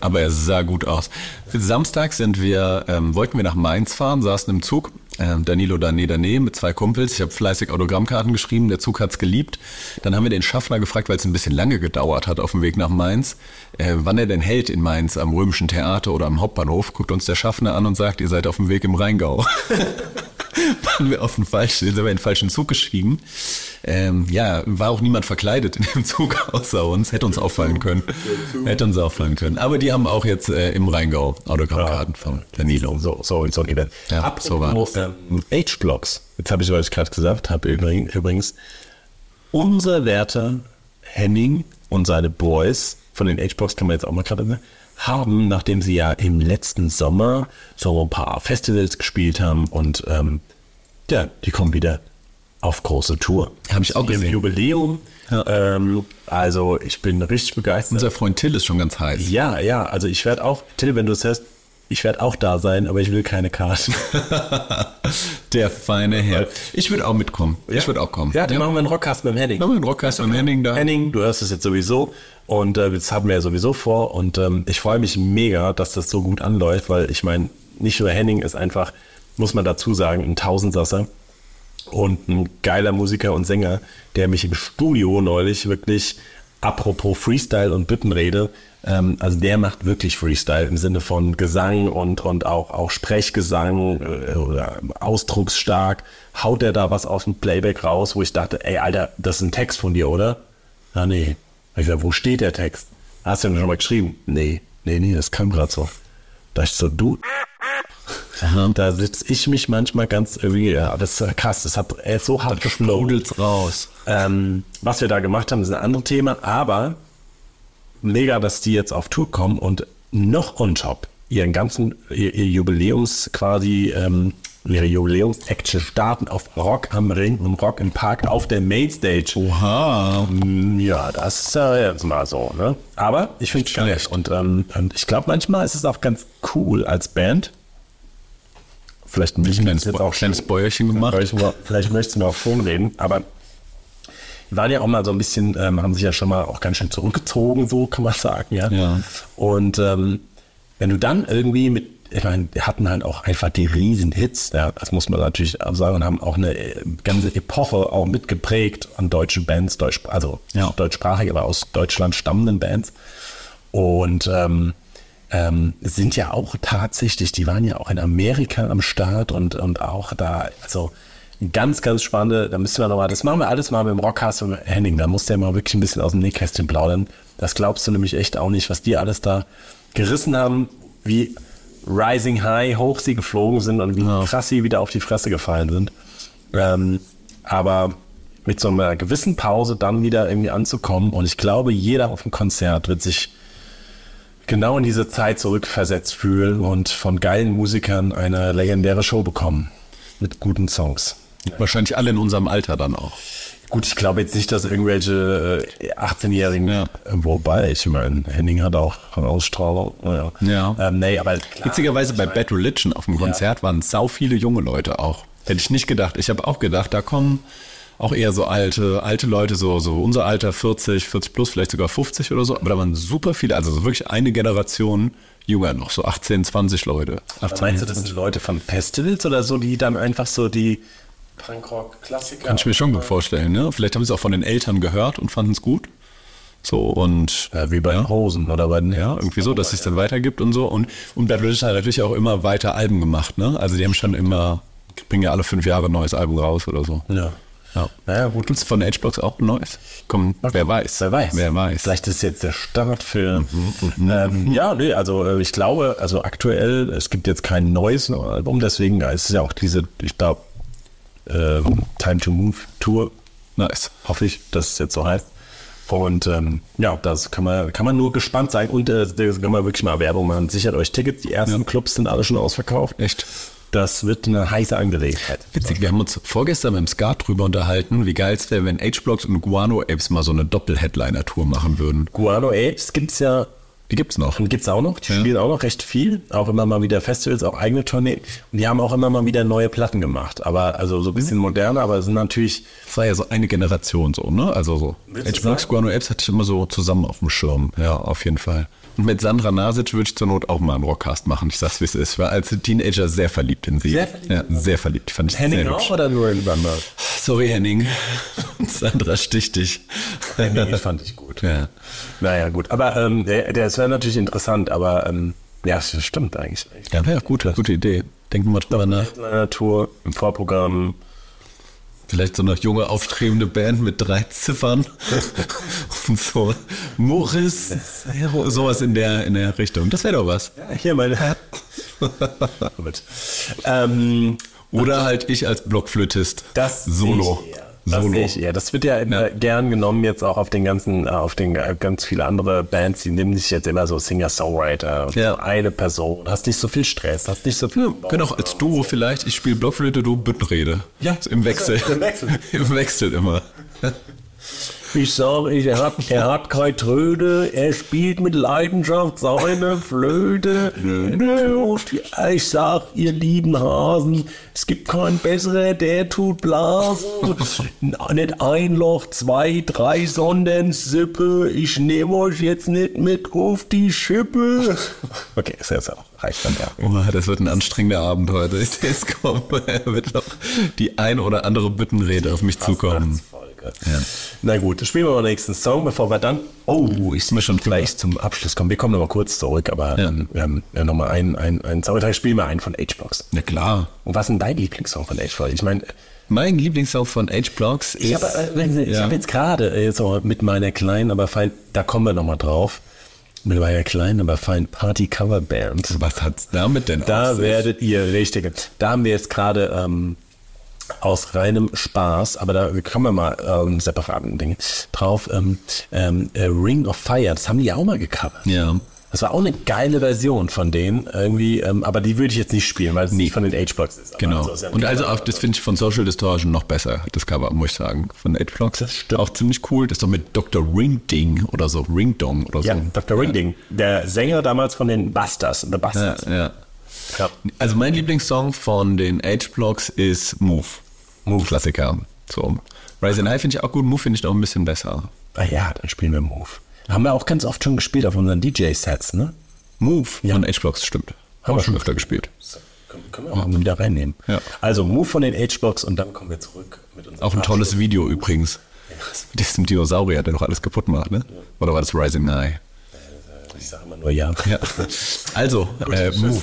[SPEAKER 2] aber er,
[SPEAKER 3] Aber sah gut aus. Für Samstag sind wir, ähm, wollten wir nach Mainz fahren, saßen im Zug. Ähm, Danilo Dane Dane mit zwei Kumpels. Ich habe fleißig Autogrammkarten geschrieben. Der Zug hat's geliebt. Dann haben wir den Schaffner gefragt, weil es ein bisschen lange gedauert hat auf dem Weg nach Mainz, äh, wann er denn hält in Mainz am Römischen Theater oder am Hauptbahnhof. Guckt uns der Schaffner an und sagt, ihr seid auf dem Weg im Rheingau. waren wir auf den falschen, sind wir in den falschen Zug gestiegen. Ähm, ja, war auch niemand verkleidet in dem Zug außer uns. Hätte uns auffallen können. Hätte uns auffallen können. Aber die haben auch jetzt äh, im Rheingau Autogrammkarten von Danilo.
[SPEAKER 2] so, so, so ein Event.
[SPEAKER 3] Ja,
[SPEAKER 2] Apropos,
[SPEAKER 3] so war das.
[SPEAKER 2] ähm, H-Blocks. Jetzt habe ich, was ich gerade gesagt habe, übrigens, übrigens, unser Werter Henning und seine Boys von den H-Blocks, kann man jetzt auch mal gerade sagen, haben, nachdem sie ja im letzten Sommer so ein paar Festivals gespielt haben und ähm, ja, die kommen wieder auf große Tour.
[SPEAKER 3] Hab ich auch gesehen.
[SPEAKER 2] Jubiläum. Ähm, also ich bin richtig begeistert.
[SPEAKER 3] Unser Freund Till ist schon ganz heiß.
[SPEAKER 2] Ja, ja, also ich werde auch, Till, wenn du es hörst, ich werde auch da sein, aber ich will keine Karten.
[SPEAKER 3] Der feine Herr. Ich würde auch mitkommen. Ich würde auch kommen.
[SPEAKER 2] Ja, dann machen wir einen Rockcast mit dem Henning.
[SPEAKER 3] Machen wir einen Rockcast mit Henning da.
[SPEAKER 2] Henning, du hörst es jetzt sowieso und äh, das haben wir ja sowieso vor und ähm, ich freue mich mega, dass das so gut anläuft, weil ich meine, nicht nur Henning ist einfach, muss man dazu sagen, ein Tausendsasser und ein geiler Musiker und Sänger, der mich im Studio neulich wirklich, apropos Freestyle und Büttenrede, ähm, also der macht wirklich Freestyle im Sinne von Gesang und, und auch, auch Sprechgesang äh, oder ausdrucksstark, haut er da was aus dem Playback raus, wo ich dachte, ey Alter, das ist ein Text von dir, oder? Ah nee. Ich sag, wo steht der Text? Hast du den schon mal geschrieben? Nee, nee, nee, das kam gerade so. Da ich so, du, Da sitze ich mich manchmal ganz irgendwie, ja, das ist krass, das hat er ist so hart geflogen.
[SPEAKER 3] Sprudelt's raus.
[SPEAKER 2] Ähm, was wir da gemacht haben, ist ein anderes Thema, aber mega, dass die jetzt auf Tour kommen und noch on top ihren ganzen, ihr, ihr Jubiläums quasi, ähm, ihre Jubiläums-Action starten auf Rock am Ring und Rock im Park auf der Mainstage.
[SPEAKER 3] Oha.
[SPEAKER 2] Mm, Ja, das ist ja jetzt mal so, ne? Aber ich finde es
[SPEAKER 3] schlecht.
[SPEAKER 2] Und, ähm, und ich glaube, manchmal ist es auch ganz cool als Band. Vielleicht ein
[SPEAKER 3] Ein kleines,
[SPEAKER 2] jetzt auch
[SPEAKER 3] kleines Bäuerchen gemacht.
[SPEAKER 2] Vielleicht, vielleicht möchtest du mir auch schon reden, aber waren ja auch mal so ein bisschen, ähm, haben sich ja schon mal auch ganz schön zurückgezogen, so kann man sagen, ja.
[SPEAKER 3] Ja.
[SPEAKER 2] Und ähm, wenn du dann irgendwie mit, ich meine, wir hatten halt auch einfach die riesen Hits, ja, das muss man natürlich auch sagen, und haben auch eine äh, ganze Epoche auch mitgeprägt an deutschen Bands, Deutsch, also
[SPEAKER 3] Ja.
[SPEAKER 2] deutschsprachig, aber aus Deutschland stammenden Bands. Und ähm, ähm, sind ja auch tatsächlich, die waren ja auch in Amerika am Start und, und auch da, also ganz, ganz spannende, da müssen wir nochmal, das machen wir alles mal mit dem Rockcast und Henning, da muss der mal wirklich ein bisschen aus dem Nähkästchen plaudern. Das glaubst du nämlich echt auch nicht, was die alles da gerissen haben, wie Rising High hoch sie geflogen sind und wie krass sie wieder auf die Fresse gefallen sind. Ähm, aber mit so einer gewissen Pause dann wieder irgendwie anzukommen und ich glaube, jeder auf dem Konzert wird sich genau in diese Zeit zurückversetzt fühlen und von geilen Musikern eine legendäre Show bekommen. Mit guten Songs.
[SPEAKER 3] Wahrscheinlich alle in unserem Alter dann auch.
[SPEAKER 2] Gut, ich glaube jetzt nicht, dass irgendwelche äh, 18-Jährigen,
[SPEAKER 3] Ja.
[SPEAKER 2] äh, wobei, ich meine, Henning hat auch Ausstrahlung. Ja.
[SPEAKER 3] Ja.
[SPEAKER 2] Ähm, nee, aber klar,
[SPEAKER 3] Witzigerweise bei Bad Religion auf dem Konzert waren sau viele junge Leute auch. Hätte ich nicht gedacht. Ich habe auch gedacht, da kommen auch eher so alte, alte Leute, so, so unser Alter 40, 40 plus, vielleicht sogar 50 oder so. Aber da waren super viele, also so wirklich eine Generation jünger noch, so 18, 20 Leute. 18,
[SPEAKER 2] meinst du, das sind Leute von Festivals oder so, die dann einfach so die Punkrock-Klassiker?
[SPEAKER 3] Kann ich mir schon gut vorstellen, ne? Vielleicht haben sie es auch von den Eltern gehört und fanden es gut. So und
[SPEAKER 2] Ja, wie bei den Hosen oder bei den
[SPEAKER 3] ja, irgendwie so, dass es dann weitergibt und so. Und, und Bad Religion hat natürlich auch immer weiter Alben gemacht, ne? Also die haben schon immer, bringen ja alle fünf Jahre ein neues Album raus oder so.
[SPEAKER 2] Ja.
[SPEAKER 3] Ja.
[SPEAKER 2] Naja, gut.
[SPEAKER 3] Gibt es von H-Blocks auch ein neues? Komm, wer weiß.
[SPEAKER 2] Wer weiß.
[SPEAKER 3] Wer weiß.
[SPEAKER 2] Vielleicht ist jetzt der Startfilm. ähm, ja, nee, also äh, ich glaube, also aktuell, es gibt jetzt kein neues Album, deswegen ist es ja auch diese, ich glaube, ähm, Time to Move Tour.
[SPEAKER 3] Nice.
[SPEAKER 2] Hoffe ich, dass es jetzt so heißt. Und ähm, ja, das kann man, kann man nur gespannt sein. Und äh, das kann man wirklich mal Werbung machen. Sichert euch Tickets. Die ersten Clubs sind alle schon ausverkauft.
[SPEAKER 3] Echt?
[SPEAKER 2] Das wird eine heiße Angelegenheit.
[SPEAKER 3] Witzig, wir haben uns vorgestern dem Skat drüber unterhalten, wie geil es wäre, wenn H-Blocks und Guano Apes mal so eine Doppel-Headliner-Tour machen würden.
[SPEAKER 2] Guano Apes gibt's ja
[SPEAKER 3] Die gibt's noch.
[SPEAKER 2] Und gibt's auch noch. Die spielen auch noch recht viel. Auch immer mal wieder Festivals, auch eigene Tourneen. Und die haben auch immer mal wieder neue Platten gemacht. Aber also so ein bisschen moderner, aber es sind natürlich.
[SPEAKER 3] Das war ja so eine Generation so, ne? Also so.
[SPEAKER 2] Sagen?
[SPEAKER 3] Guano Apes hatte ich immer so zusammen auf dem Schirm. Ja, auf jeden Fall. Und mit Sandra Nasic würde ich zur Not auch mal einen Rockcast machen. Ich sag's, wie es ist. Ich war als Teenager sehr verliebt in sie.
[SPEAKER 2] Sehr verliebt?
[SPEAKER 3] Ja, sehr verliebt. Die Fand ich
[SPEAKER 2] Henning
[SPEAKER 3] sehr
[SPEAKER 2] auch
[SPEAKER 3] hübsch.
[SPEAKER 2] oder nur in Bamberg?
[SPEAKER 3] Sorry, Henning. Sandra sticht dich.
[SPEAKER 2] Henning fand ich gut.
[SPEAKER 3] Ja.
[SPEAKER 2] Naja, gut. Aber ähm, der, der, das wäre natürlich interessant, aber ähm, ja, das stimmt eigentlich.
[SPEAKER 3] Ja, wäre gute, gute Idee. Denken wir mal drüber nach.
[SPEAKER 2] Headliner Tour im Vorprogramm.
[SPEAKER 3] Vielleicht so eine junge, aufstrebende Band mit drei Ziffern. Und so Morris, sowas in der, in der Richtung. Das wäre doch was.
[SPEAKER 2] Hier meine. Ähm,
[SPEAKER 3] Oder halt ich als Blockflötist.
[SPEAKER 2] Das
[SPEAKER 3] Solo.
[SPEAKER 2] ich eher. Das
[SPEAKER 3] Solo.
[SPEAKER 2] ich eher. Das wird ja, immer gern genommen jetzt auch auf den ganzen, äh, auf den äh, ganz viele andere Bands, die nehmen sich jetzt immer so Singer-Songwriter
[SPEAKER 3] Ja.
[SPEAKER 2] eine Person. Hast nicht so viel Stress, hast nicht so viel.
[SPEAKER 3] Können auch als Duo vielleicht. Ich spiele Blockflöte, du Büttenrede.
[SPEAKER 2] Ja.
[SPEAKER 3] Im Wechsel.
[SPEAKER 2] Im Wechsel.
[SPEAKER 3] Im Wechsel immer.
[SPEAKER 2] Ich sage, ich, er, hat, er hat keine Tröde, er spielt mit Leidenschaft seine Flöte. Ich sag, ihr lieben Hasen, es gibt keinen besseren, der tut Blasen. nicht ein Loch, zwei, drei, sondern Sippe. Ich nehme euch jetzt nicht mit auf die Schippe. Okay, ist jetzt auch reicht dann ja.
[SPEAKER 3] Oh, das wird ein anstrengender Abend heute. Kommen. Er wird noch die ein oder andere Büttenrede auf mich zukommen.
[SPEAKER 2] Folge. Na gut, dann spielen wir mal den nächsten Song, bevor wir dann. Oh, ich sehe schon gleich zum Abschluss kommen. Wir kommen noch mal kurz zurück, aber
[SPEAKER 3] Ja.
[SPEAKER 2] ähm, wir ja noch mal einen, einen, einen Song. Ich spiele mal einen von H-Box.
[SPEAKER 3] Na klar.
[SPEAKER 2] Und was ist denn dein Lieblingssong von H-Box? Ich meine,
[SPEAKER 3] Mein Lieblingssong von H-Blocks ist.
[SPEAKER 2] ich habe äh,
[SPEAKER 3] Ja.
[SPEAKER 2] hab jetzt gerade äh, so mit meiner kleinen, aber fein, da kommen wir noch mal drauf. Mit meiner kleinen, aber feinen Party-Cover-Band.
[SPEAKER 3] Was hat's damit denn
[SPEAKER 2] Da werdet ihr richtige. Da haben wir jetzt gerade ähm, aus reinem Spaß, aber da kommen wir mal ähm, separaten Dinge drauf. Ähm, ähm, äh, Ring of Fire, das haben die ja auch mal gecovert.
[SPEAKER 3] Ja.
[SPEAKER 2] Das war auch eine geile Version von denen irgendwie, ähm, aber die würde ich jetzt nicht spielen, weil es nicht von den H-Blocks ist.
[SPEAKER 3] Genau.
[SPEAKER 2] also ist ja
[SPEAKER 3] Und also auch, das finde ich von Social Distortion noch besser, das Cover, muss ich sagen. Von Eight Blocks. Das stimmt. Auch ziemlich cool. Das ist doch mit Dr. Ring Ding oder so, Ring Dong oder so.
[SPEAKER 2] ja, Dr. Ringding, der Sänger damals von den Busters, The Busters.
[SPEAKER 3] ja.
[SPEAKER 2] Ja.
[SPEAKER 3] Also mein Lieblingssong von den H-Blocks ist Move. Move. Klassiker. So. Rise and High finde ich auch gut, Move finde ich noch ein bisschen besser.
[SPEAKER 2] Ah ja, dann spielen wir Move. Haben wir auch ganz oft schon gespielt auf unseren DJ-Sets, ne?
[SPEAKER 3] Move von H-Blocks, stimmt. Haben wir schon öfter gespielt.
[SPEAKER 2] Können, können wir auch mal wieder reinnehmen.
[SPEAKER 3] Ja.
[SPEAKER 2] Also Move von den H-Blocks und dann kommen wir zurück mit unserem
[SPEAKER 3] Auch ein tolles Video übrigens. Mit diesem Dinosaurier, der doch alles kaputt macht, ne? Oder war das Rising High?
[SPEAKER 2] Ich sage immer nur ja.
[SPEAKER 3] Ja. Also, äh, Move.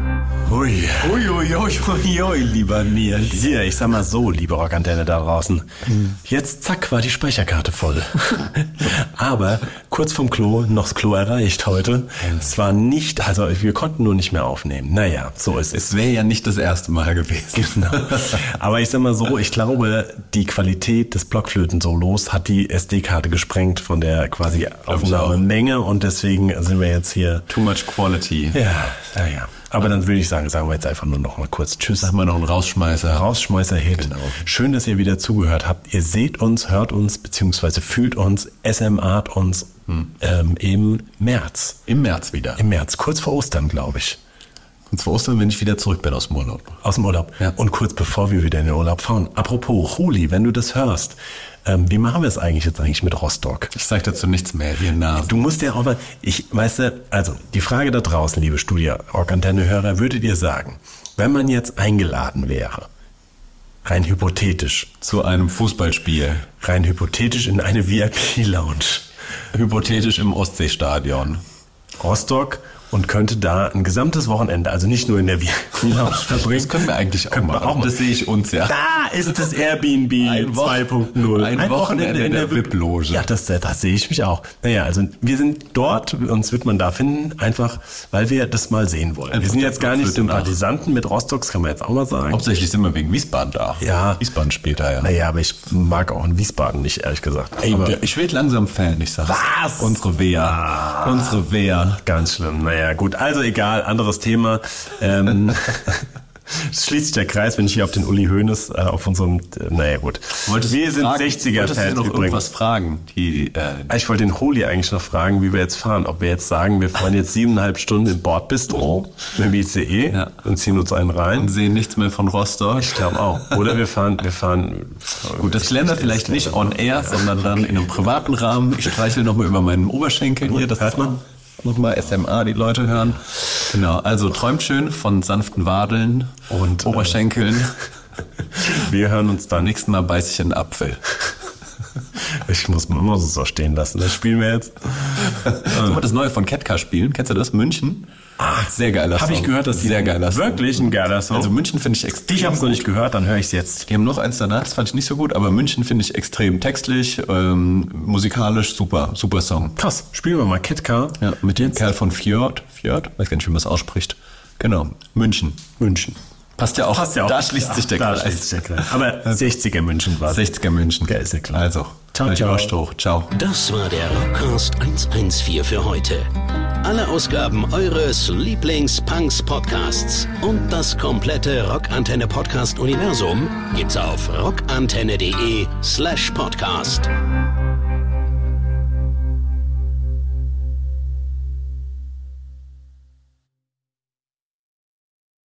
[SPEAKER 2] Hui.
[SPEAKER 3] Ui, ui, ui, ui, ui, lieber Nils.
[SPEAKER 2] Hier, ich sag mal so, liebe Rockantenne da draußen. Jetzt zack war die Speicherkarte voll. Aber kurz vom Klo, noch das Klo erreicht heute. Es war nicht, also wir konnten nur nicht mehr aufnehmen. Naja, so ist es.
[SPEAKER 3] Es wäre ja nicht das erste Mal gewesen.
[SPEAKER 2] Genau. Aber ich sag mal so, ich glaube, die Qualität des Blockflöten-Solos hat die SD-Karte gesprengt von der quasi Aufnahmemenge und deswegen sind wir jetzt hier.
[SPEAKER 3] Too much quality.
[SPEAKER 2] Ja, naja. Aber dann würde ich sagen, sagen wir jetzt einfach nur noch mal kurz Tschüss.
[SPEAKER 3] Haben wir noch einen Rausschmeißer?
[SPEAKER 2] Rausschmeißer-Hit. Schön, dass ihr wieder zugehört habt. Ihr seht uns, hört uns, beziehungsweise fühlt uns, SMAt uns ähm, im März.
[SPEAKER 3] Im März wieder.
[SPEAKER 2] Im März, kurz vor Ostern, glaube ich.
[SPEAKER 3] Und zwar Ostern, wenn ich wieder zurück bin aus dem Urlaub.
[SPEAKER 2] Aus dem Urlaub.
[SPEAKER 3] Ja.
[SPEAKER 2] Und kurz bevor wir wieder in den Urlaub fahren. Apropos, Huli, wenn du das hörst, ähm, wie machen wir es eigentlich jetzt eigentlich mit Rostock?
[SPEAKER 3] Ich sage dazu nichts mehr, wir Nasen.
[SPEAKER 2] Du musst ja auch mal, ich, weißt du, also die Frage da draußen, liebe Studio Rockantenne-Hörer, würdet ihr sagen, wenn man jetzt eingeladen wäre, rein hypothetisch,
[SPEAKER 3] Zu einem Fußballspiel.
[SPEAKER 2] rein hypothetisch in eine VIP-Lounge,
[SPEAKER 3] Hypothetisch im Ostseestadion.
[SPEAKER 2] Rostock und könnte da ein gesamtes Wochenende, also nicht nur in der VIP-Lounge verbringen.
[SPEAKER 3] Das können wir eigentlich auch
[SPEAKER 2] Können
[SPEAKER 3] machen.
[SPEAKER 2] auch mal.
[SPEAKER 3] Das sehe ich uns ja.
[SPEAKER 2] Da ist das Airbnb
[SPEAKER 3] Ein Wo-
[SPEAKER 2] 2.0.
[SPEAKER 3] ein Wochenende in der VIP-Loge.
[SPEAKER 2] Ja, das, das sehe ich mich auch. Naja, also wir sind dort, uns wird man da finden, einfach, weil wir das mal sehen wollen.
[SPEAKER 3] Einfach
[SPEAKER 2] wir sind
[SPEAKER 3] der
[SPEAKER 2] jetzt gar nicht
[SPEAKER 3] nach.
[SPEAKER 2] Sympathisanten mit Rostocks, kann man jetzt auch mal sagen.
[SPEAKER 3] Hauptsächlich sind wir wegen Wiesbaden da.
[SPEAKER 2] Ja.
[SPEAKER 3] Wiesbaden da ja.
[SPEAKER 2] Naja, aber ich mag auch in Wiesbaden nicht, ehrlich gesagt.
[SPEAKER 3] Ey, ich werde langsam Fan, ich sag's.
[SPEAKER 2] Was?
[SPEAKER 3] Unsere Wehr. Unsere Wehr.
[SPEAKER 2] ganz schlimm. Naja, gut, also egal, anderes Thema. Ähm, es schließt sich der Kreis, wenn ich hier auf den Uli Hoeneß, äh, auf unserem, äh, naja gut. wir sind
[SPEAKER 3] Wolltest du
[SPEAKER 2] 60er-Fans
[SPEAKER 3] noch
[SPEAKER 2] übrigens.
[SPEAKER 3] irgendwas fragen? Die, äh,
[SPEAKER 2] Ich wollte den Holi eigentlich noch fragen, wie wir jetzt fahren. Ob wir jetzt sagen, wir fahren jetzt siebeneinhalb Stunden im Bordbistro mit dem ICE
[SPEAKER 3] Ja.
[SPEAKER 2] und ziehen uns einen
[SPEAKER 3] und
[SPEAKER 2] rein.
[SPEAKER 3] sehen nichts mehr von Rostock.
[SPEAKER 2] Ich glaube auch. Oder wir fahren, wir fahren.
[SPEAKER 3] Gut, das klären wir vielleicht nicht on air, sondern dann in einem privaten Rahmen. Ich streichel nochmal über meinen Oberschenkel hier. Das
[SPEAKER 2] Hört man?
[SPEAKER 3] Nochmal SMA, die Leute hören. Genau, also träumt schön von sanften Wadeln
[SPEAKER 2] Und, äh,
[SPEAKER 3] Oberschenkeln.
[SPEAKER 2] Wir hören uns dann.
[SPEAKER 3] Nächstes Mal beiß ich einen Apfel.
[SPEAKER 2] Ich muss, muss es so stehen lassen. Das spielen wir jetzt.
[SPEAKER 3] Sollen wir das neue von Ketka spielen? Kennst du das? München? Ah, sehr geiler Song.
[SPEAKER 2] Habe ich gehört, dass die
[SPEAKER 3] sehr geiler Song.
[SPEAKER 2] wirklich ein geiler Song.
[SPEAKER 3] Also München finde ich extrem.
[SPEAKER 2] ich habe es noch nicht gehört, dann höre ich es jetzt.
[SPEAKER 3] Die haben noch eins danach, das fand ich nicht so gut, aber München finde ich extrem textlich, ähm, musikalisch super, super Song.
[SPEAKER 2] Krass. Spielen wir mal Ketka.
[SPEAKER 3] Ja, mit dem Kerl von Fjord, Fjord, weiß gar nicht, wie man es ausspricht. Genau, München.
[SPEAKER 2] München.
[SPEAKER 3] Passt ja auch.
[SPEAKER 2] Passt ja auch.
[SPEAKER 3] Da schließt sich der
[SPEAKER 2] da
[SPEAKER 3] Kreis.
[SPEAKER 2] schließt der Kreis. Aber 60er München war
[SPEAKER 3] 60er München.
[SPEAKER 2] Ja, ist ja klar.
[SPEAKER 3] Also,
[SPEAKER 2] Ciao,
[SPEAKER 3] ciao. Hoch. Ciao.
[SPEAKER 1] Das war der Rockcast 114 für heute. Alle Ausgaben eures Lieblings-Punks-Podcasts und das komplette Rockantenne Podcast-Universum gibt's auf rockantenne.de slash podcast.